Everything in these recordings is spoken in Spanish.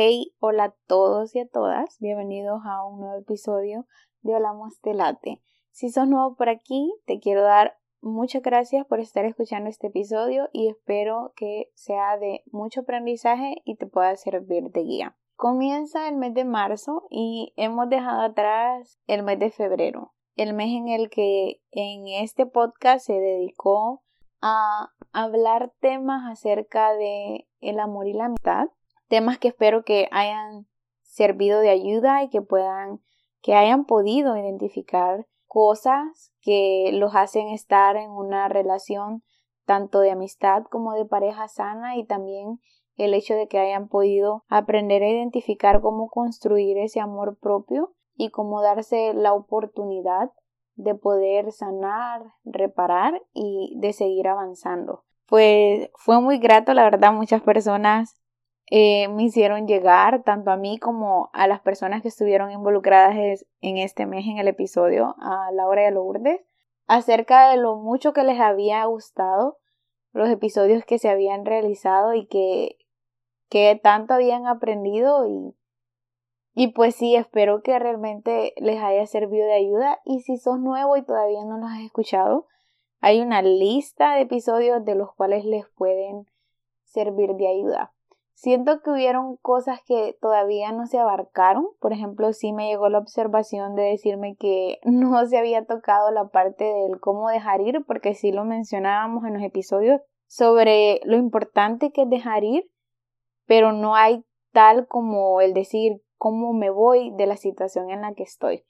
Hey, hola a todos y a todas, bienvenidos a un nuevo episodio de Hablamos de. Si sos nuevo por aquí, te quiero dar muchas gracias por estar escuchando este episodio y espero que sea de mucho aprendizaje y te pueda servir de guía. Comienza el mes de marzo y hemos dejado atrás el mes de febrero, el mes en el que en este podcast se dedicó a hablar temas acerca de el amor y la amistad temas que espero que hayan servido de ayuda y que puedan, que hayan podido identificar cosas que los hacen estar en una relación tanto de amistad como de pareja sana y también el hecho de que hayan podido aprender a identificar cómo construir ese amor propio y cómo darse la oportunidad de poder sanar, reparar y de seguir avanzando. Pues fue muy grato, la verdad, muchas personas eh, me hicieron llegar tanto a mí como a las personas que estuvieron involucradas en este mes en el episodio, a Laura y a Lourdes, acerca de lo mucho que les había gustado los episodios que se habían realizado y que, que tanto habían aprendido y, y pues sí, espero que realmente les haya servido de ayuda y si sos nuevo y todavía no los has escuchado, hay una lista de episodios de los cuales les pueden servir de ayuda. Siento que hubieron cosas que todavía no se abarcaron. Por ejemplo, sí me llegó la observación de decirme que no se había tocado la parte del cómo dejar ir, porque sí lo mencionábamos en los episodios sobre lo importante que es dejar ir, pero no hay tal como el decir cómo me voy de la situación en la que estoy.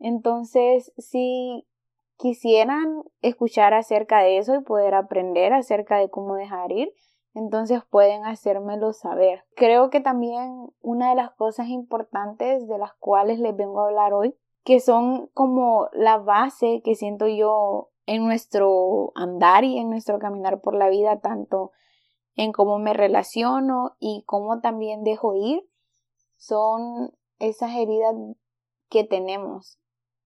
Entonces, si quisieran escuchar acerca de eso y poder aprender acerca de cómo dejar ir, entonces pueden hacérmelo saber. Creo que también una de las cosas importantes de las cuales les vengo a hablar hoy, que son como la base que siento yo en nuestro andar y en nuestro caminar por la vida, tanto en cómo me relaciono y cómo también dejo ir, son esas heridas que tenemos,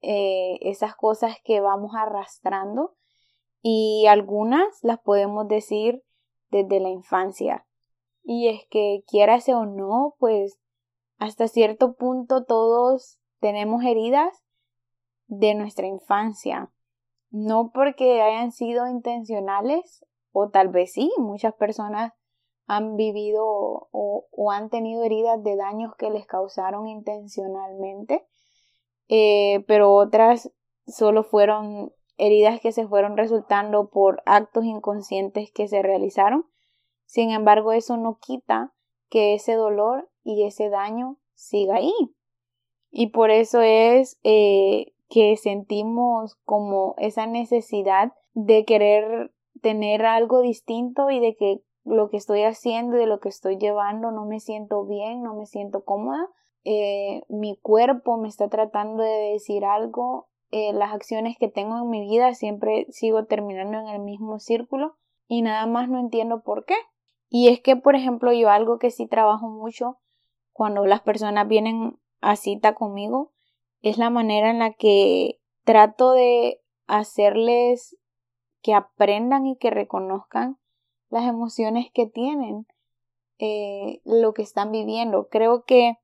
eh, esas cosas que vamos arrastrando y algunas las podemos decir desde la infancia. Y es que quieras o no, pues hasta cierto punto todos tenemos heridas de nuestra infancia. No porque hayan sido intencionales, o tal vez sí, muchas personas han vivido o, han tenido heridas de daños que les causaron intencionalmente, eh, pero otras solo fueron heridas que se fueron resultando por actos inconscientes que se realizaron. Sin embargo, eso no quita que ese dolor y ese daño siga ahí. Y por eso es eh, que sentimos como esa necesidad de querer tener algo distinto y de que lo que estoy haciendo y de lo que estoy llevando no me siento bien, no me siento cómoda. Eh, mi cuerpo me está tratando de decir algo eh, las acciones que tengo en mi vida siempre sigo terminando en el mismo círculo y nada más no entiendo por qué. Y es que, por ejemplo, yo algo que sí trabajo mucho cuando las personas vienen a cita conmigo es la manera en la que trato de hacerles que aprendan y que reconozcan las emociones que tienen, eh, lo que están viviendo. Creo que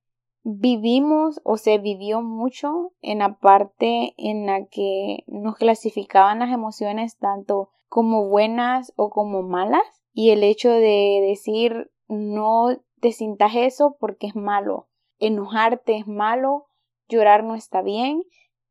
vivimos o se vivió mucho en la parte en la que nos clasificaban las emociones tanto como buenas o como malas y el hecho de decir no te sintas eso porque es malo, enojarte es malo, llorar no está bien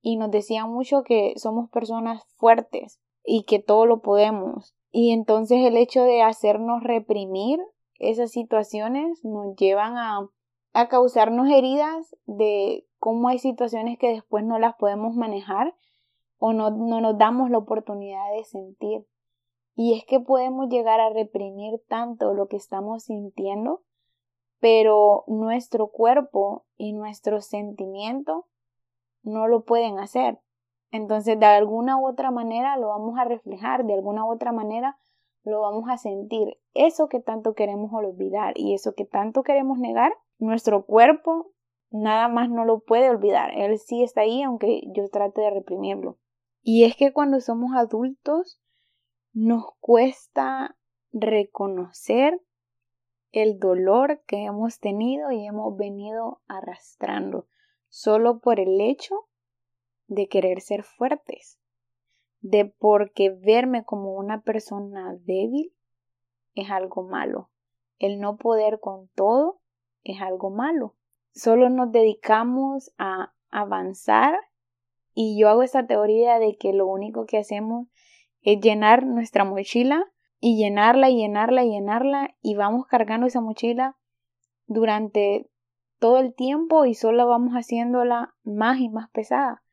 y nos decían mucho que somos personas fuertes y que todo lo podemos. Y entonces el hecho de hacernos reprimir esas situaciones nos llevan a a causarnos heridas de cómo hay situaciones que después no las podemos manejar o no, no nos damos la oportunidad de sentir. Y es que podemos llegar a reprimir tanto lo que estamos sintiendo, pero nuestro cuerpo y nuestro sentimiento no lo pueden hacer. Entonces, de alguna u otra manera lo vamos a reflejar, de alguna u otra manera lo vamos a sentir. Eso que tanto queremos olvidar y eso que tanto queremos negar, nuestro cuerpo nada más no lo puede olvidar. Él sí está ahí aunque yo trate de reprimirlo. Y es que cuando somos adultos nos cuesta reconocer el dolor que hemos tenido y hemos venido arrastrando solo por el hecho de querer ser fuertes, de porque verme como una persona débil es algo malo, el no poder con todo es algo malo. Solo nos dedicamos a avanzar y yo hago esta teoría de que lo único que hacemos es llenar nuestra mochila y llenarla y llenarla y llenarla y vamos cargando esa mochila durante todo el tiempo y solo vamos haciéndola más y más pesada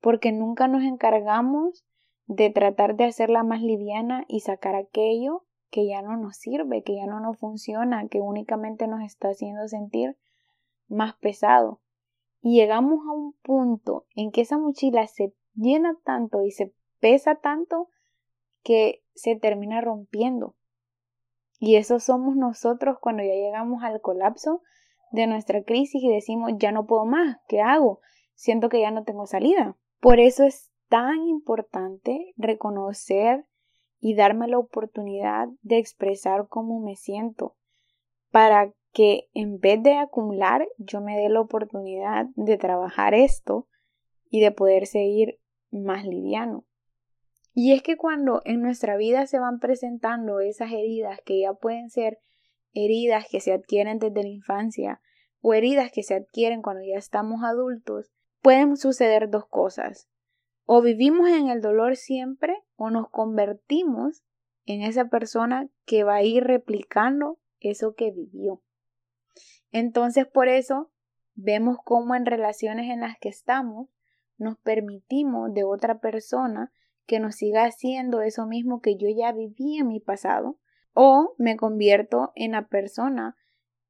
porque nunca nos encargamos de tratar de hacerla más liviana y sacar aquello que ya no nos sirve, que ya no nos funciona, que únicamente nos está haciendo sentir más pesado. Y llegamos a un punto en que esa mochila se llena tanto y se pesa tanto que se termina rompiendo. Y eso somos nosotros cuando ya llegamos al colapso de nuestra crisis y decimos, ya no puedo más, ¿qué hago? Siento que ya no tengo salida. Por eso es tan importante reconocer y darme la oportunidad de expresar cómo me siento, para que en vez de acumular, yo me dé la oportunidad de trabajar esto y de poder seguir más liviano. Y es que cuando en nuestra vida se van presentando esas heridas que ya pueden ser heridas que se adquieren desde la infancia o heridas que se adquieren cuando ya estamos adultos, pueden suceder dos cosas. O vivimos en el dolor siempre o nos convertimos en esa persona que va a ir replicando eso que vivió. Entonces por eso vemos cómo en relaciones en las que estamos nos permitimos de otra persona que nos siga haciendo eso mismo que yo ya viví en mi pasado, o me convierto en la persona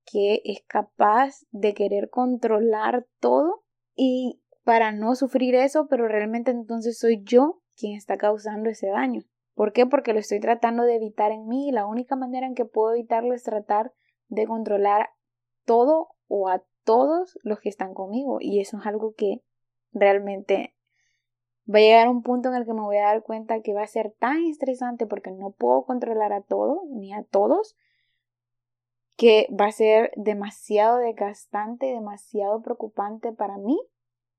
que es capaz de querer controlar todo y para no sufrir eso, pero realmente entonces soy yo quien está causando ese daño. ¿Por qué? Porque lo estoy tratando de evitar en mí y la única manera en que puedo evitarlo es tratar de controlar todo o a todos los que están conmigo y eso es algo que realmente va a llegar un punto en el que me voy a dar cuenta que va a ser tan estresante porque no puedo controlar a todo ni a todos que va a ser demasiado desgastante, demasiado preocupante para mí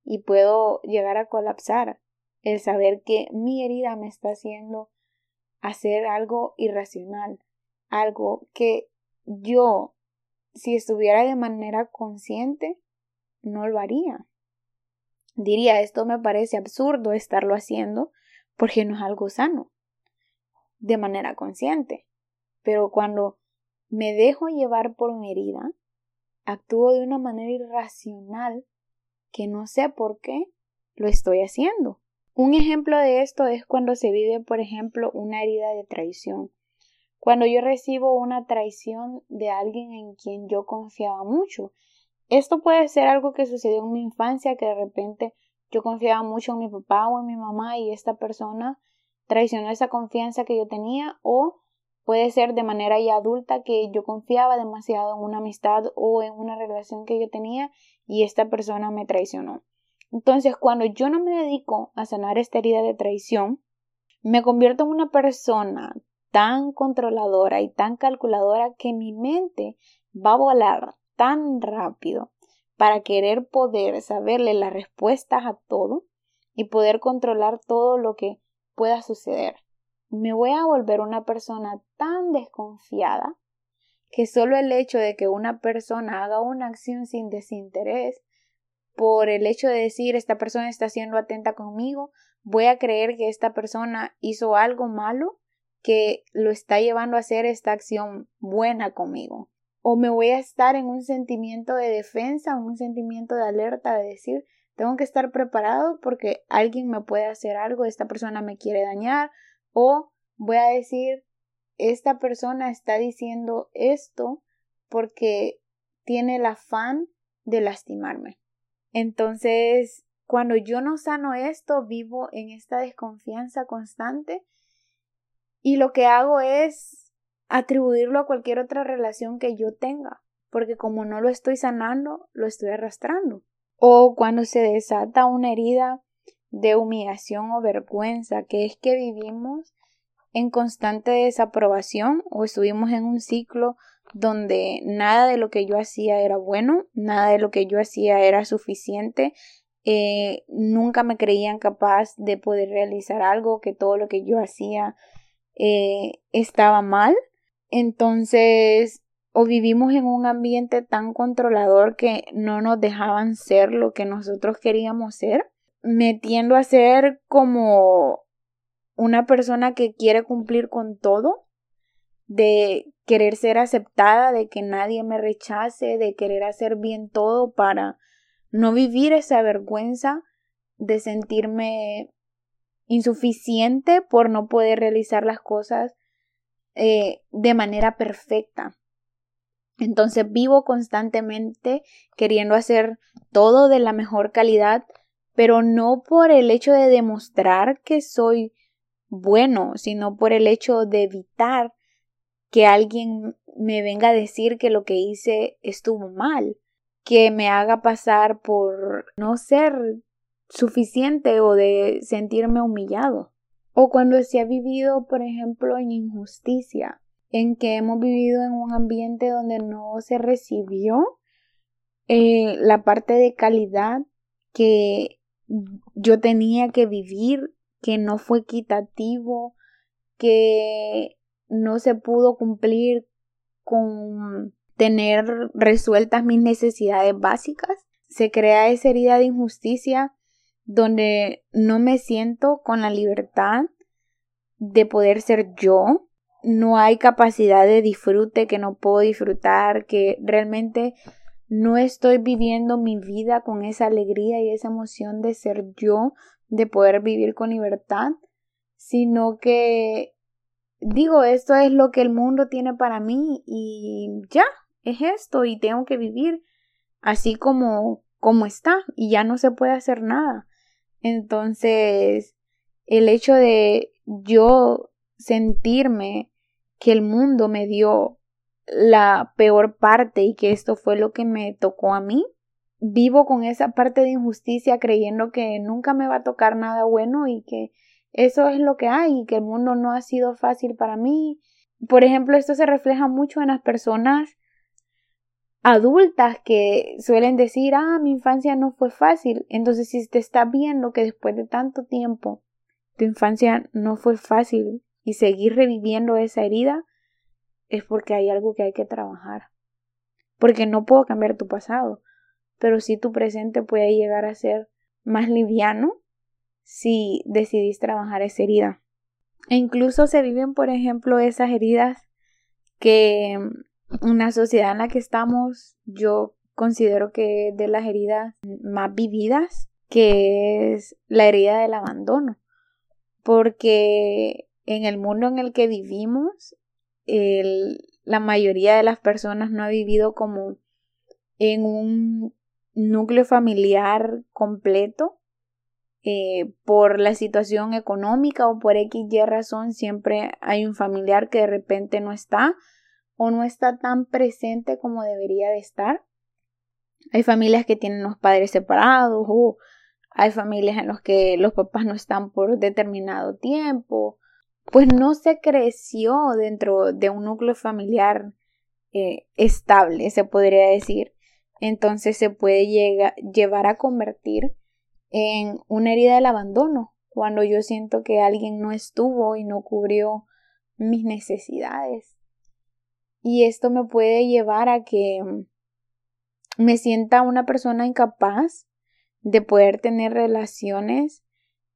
y puedo llegar a colapsar el saber que mi herida me está haciendo hacer algo irracional, algo que yo, si estuviera de manera consciente, no lo haría diría esto me parece absurdo estarlo haciendo porque no es algo sano de manera consciente. Pero cuando me dejo llevar por mi herida, actúo de una manera irracional que no sé por qué lo estoy haciendo. Un ejemplo de esto es cuando se vive, por ejemplo, una herida de traición. Cuando yo recibo una traición de alguien en quien yo confiaba mucho esto puede ser algo que sucedió en mi infancia, que de repente yo confiaba mucho en mi papá o en mi mamá y esta persona traicionó esa confianza que yo tenía o puede ser de manera ya adulta que yo confiaba demasiado en una amistad o en una relación que yo tenía y esta persona me traicionó. Entonces, cuando yo no me dedico a sanar esta herida de traición, me convierto en una persona tan controladora y tan calculadora que mi mente va a volar tan rápido para querer poder saberle las respuestas a todo y poder controlar todo lo que pueda suceder. Me voy a volver una persona tan desconfiada que solo el hecho de que una persona haga una acción sin desinterés, por el hecho de decir esta persona está siendo atenta conmigo, voy a creer que esta persona hizo algo malo que lo está llevando a hacer esta acción buena conmigo o me voy a estar en un sentimiento de defensa, un sentimiento de alerta, de decir, tengo que estar preparado porque alguien me puede hacer algo, esta persona me quiere dañar, o voy a decir, esta persona está diciendo esto porque tiene el afán de lastimarme. Entonces, cuando yo no sano esto, vivo en esta desconfianza constante y lo que hago es atribuirlo a cualquier otra relación que yo tenga, porque como no lo estoy sanando, lo estoy arrastrando. O cuando se desata una herida de humillación o vergüenza, que es que vivimos en constante desaprobación o estuvimos en un ciclo donde nada de lo que yo hacía era bueno, nada de lo que yo hacía era suficiente, eh, nunca me creían capaz de poder realizar algo, que todo lo que yo hacía eh, estaba mal. Entonces, o vivimos en un ambiente tan controlador que no nos dejaban ser lo que nosotros queríamos ser, metiendo a ser como una persona que quiere cumplir con todo, de querer ser aceptada, de que nadie me rechace, de querer hacer bien todo para no vivir esa vergüenza de sentirme insuficiente por no poder realizar las cosas eh, de manera perfecta. Entonces vivo constantemente queriendo hacer todo de la mejor calidad, pero no por el hecho de demostrar que soy bueno, sino por el hecho de evitar que alguien me venga a decir que lo que hice estuvo mal, que me haga pasar por no ser suficiente o de sentirme humillado. O cuando se ha vivido, por ejemplo, en injusticia, en que hemos vivido en un ambiente donde no se recibió eh, la parte de calidad que yo tenía que vivir, que no fue equitativo, que no se pudo cumplir con tener resueltas mis necesidades básicas. Se crea esa herida de injusticia donde no me siento con la libertad de poder ser yo. No hay capacidad de disfrute que no puedo disfrutar, que realmente no estoy viviendo mi vida con esa alegría y esa emoción de ser yo, de poder vivir con libertad, sino que digo, esto es lo que el mundo tiene para mí y ya, es esto y tengo que vivir así como como está y ya no se puede hacer nada. Entonces, el hecho de yo sentirme que el mundo me dio la peor parte y que esto fue lo que me tocó a mí, vivo con esa parte de injusticia creyendo que nunca me va a tocar nada bueno y que eso es lo que hay y que el mundo no ha sido fácil para mí. Por ejemplo, esto se refleja mucho en las personas adultas que suelen decir, ah, mi infancia no fue fácil. Entonces, si te está viendo que después de tanto tiempo tu infancia no fue fácil y seguir reviviendo esa herida, es porque hay algo que hay que trabajar. Porque no puedo cambiar tu pasado, pero sí tu presente puede llegar a ser más liviano si decidís trabajar esa herida. E incluso se viven, por ejemplo, esas heridas que una sociedad en la que estamos, yo considero que de las heridas más vividas, que es la herida del abandono. Porque en el mundo en el que vivimos, la mayoría de las personas no ha vivido como en un núcleo familiar completo eh, por la situación económica o por X y razón siempre hay un familiar que de repente no está o no está tan presente como debería de estar. Hay familias que tienen los padres separados o hay familias en las que los papás no están por determinado tiempo. Pues no se creció dentro de un núcleo familiar eh, estable, se podría decir. Entonces se puede llevar a convertir en una herida del abandono, cuando yo siento que alguien no estuvo y no cubrió mis necesidades. Y esto me puede llevar a que me sienta una persona incapaz de poder tener relaciones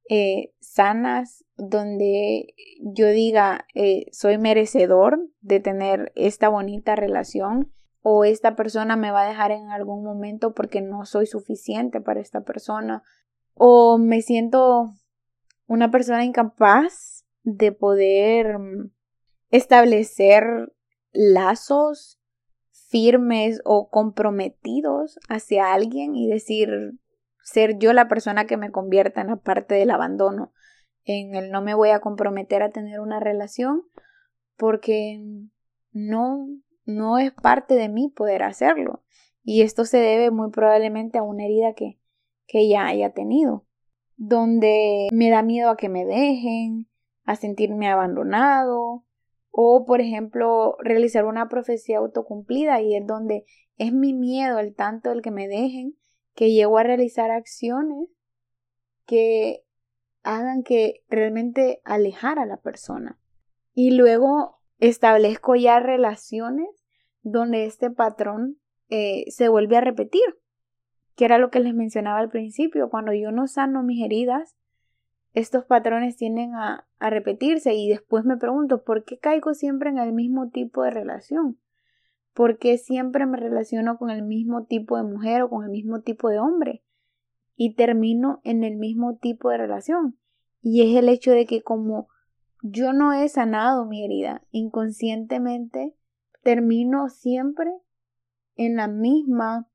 eh, sanas donde yo diga eh, soy merecedor de tener esta bonita relación o esta persona me va a dejar en algún momento porque no soy suficiente para esta persona o me siento una persona incapaz de poder establecer lazos firmes o comprometidos hacia alguien y decir ser yo la persona que me convierta en la parte del abandono, en el no me voy a comprometer a tener una relación porque no no es parte de mí poder hacerlo. Y esto se debe muy probablemente a una herida que que ya haya tenido donde me da miedo a que me dejen, a sentirme abandonado, O, por ejemplo, realizar una profecía autocumplida y es donde es mi miedo el tanto el que me dejen que llego a realizar acciones que hagan que realmente alejar a la persona. Y luego establezco ya relaciones donde este patrón eh, se vuelve a repetir, que era lo que les mencionaba al principio, cuando yo no sano mis heridas, estos patrones tienden a, a repetirse y después me pregunto, ¿por qué caigo siempre en el mismo tipo de relación? ¿Por qué siempre me relaciono con el mismo tipo de mujer o con el mismo tipo de hombre? Y termino en el mismo tipo de relación. Y es el hecho de que como yo no he sanado mi herida, inconscientemente termino siempre en la misma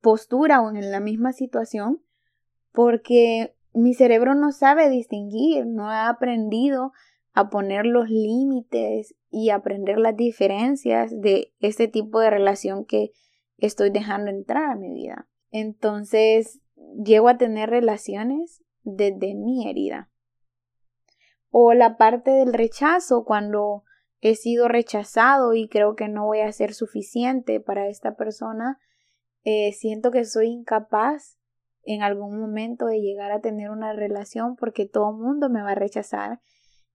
postura o en la misma situación porque mi cerebro no sabe distinguir, no ha aprendido a poner los límites y aprender las diferencias de este tipo de relación que estoy dejando entrar a mi vida. Entonces, llego a tener relaciones desde mi herida. O la parte del rechazo, cuando he sido rechazado y creo que no voy a ser suficiente para esta persona, eh, siento que soy incapaz en algún momento de llegar a tener una relación porque todo el mundo me va a rechazar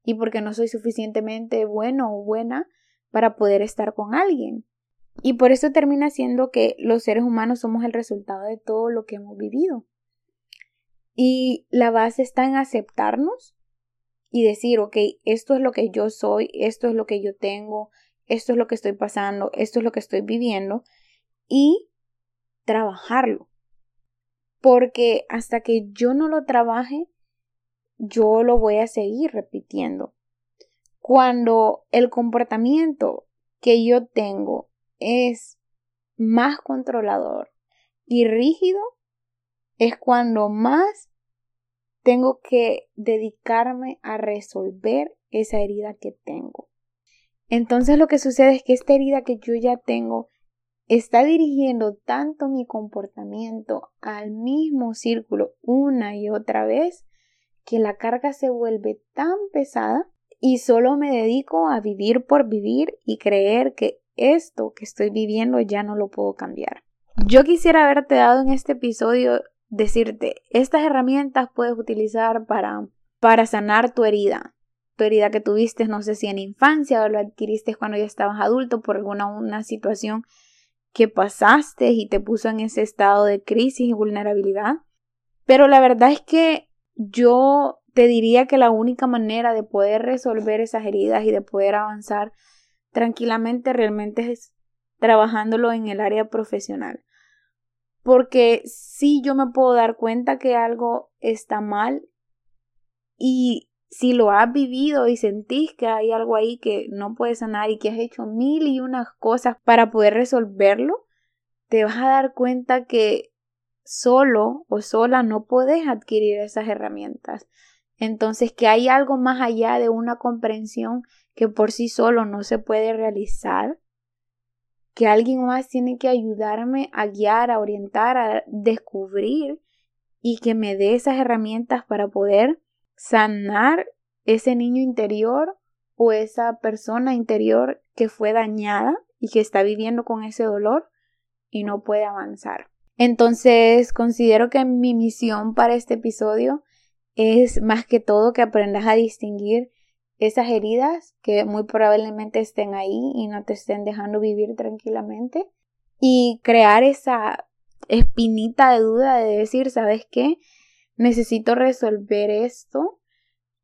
y porque no soy suficientemente bueno o buena para poder estar con alguien. Y por eso termina siendo que los seres humanos somos el resultado de todo lo que hemos vivido. Y la base está en aceptarnos y decir, ok, esto es lo que yo soy, esto es lo que yo tengo, esto es lo que estoy pasando, esto es lo que estoy viviendo y trabajarlo. Porque hasta que yo no lo trabaje, yo lo voy a seguir repitiendo. Cuando el comportamiento que yo tengo es más controlador y rígido, es cuando más tengo que dedicarme a resolver esa herida que tengo. Entonces lo que sucede es que esta herida que yo ya tengo está dirigiendo tanto mi comportamiento al mismo círculo una y otra vez que la carga se vuelve tan pesada y solo me dedico a vivir por vivir y creer que esto que estoy viviendo ya no lo puedo cambiar. Yo quisiera haberte dado en este episodio decirte, estas herramientas puedes utilizar para, para sanar tu herida. Tu herida que tuviste, no sé si en infancia o lo adquiriste cuando ya estabas adulto por alguna una situación que pasaste y te puso en ese estado de crisis y vulnerabilidad. Pero la verdad es que yo te diría que la única manera de poder resolver esas heridas y de poder avanzar tranquilamente realmente es trabajándolo en el área profesional. Porque si yo me puedo dar cuenta que algo está mal y si lo has vivido y sentís que hay algo ahí que no puedes sanar y que has hecho mil y unas cosas para poder resolverlo, te vas a dar cuenta que solo o sola no puedes adquirir esas herramientas. Entonces que hay algo más allá de una comprensión que por sí solo no se puede realizar que alguien más tiene que ayudarme a guiar, a orientar, a descubrir y que me dé esas herramientas para poder sanar ese niño interior o esa persona interior que fue dañada y que está viviendo con ese dolor y no puede avanzar. Entonces considero que mi misión para este episodio es más que todo que aprendas a distinguir esas heridas que muy probablemente estén ahí y no te estén dejando vivir tranquilamente y crear esa espinita de duda de decir, ¿sabes qué? Necesito resolver esto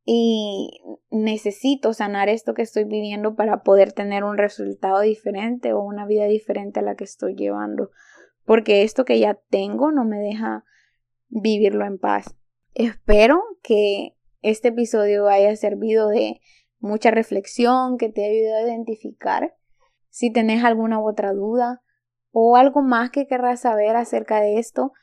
y necesito sanar esto que estoy viviendo para poder tener un resultado diferente o una vida diferente a la que estoy llevando, porque esto que ya tengo no me deja vivirlo en paz. Espero que este episodio haya servido de mucha reflexión, que te ayude a identificar si tenés alguna u otra duda o algo más que querrás saber acerca de esto.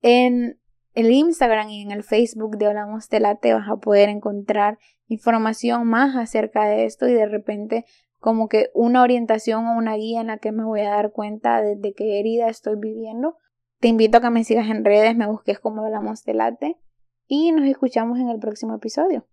En el Instagram y en el Facebook de Hablamos de te vas a poder encontrar información más acerca de esto y de repente como que una orientación o una guía en la que me voy a dar cuenta de, qué herida estoy viviendo. Te invito a que me sigas en redes, me busques como Hablamos de Late y nos escuchamos en el próximo episodio.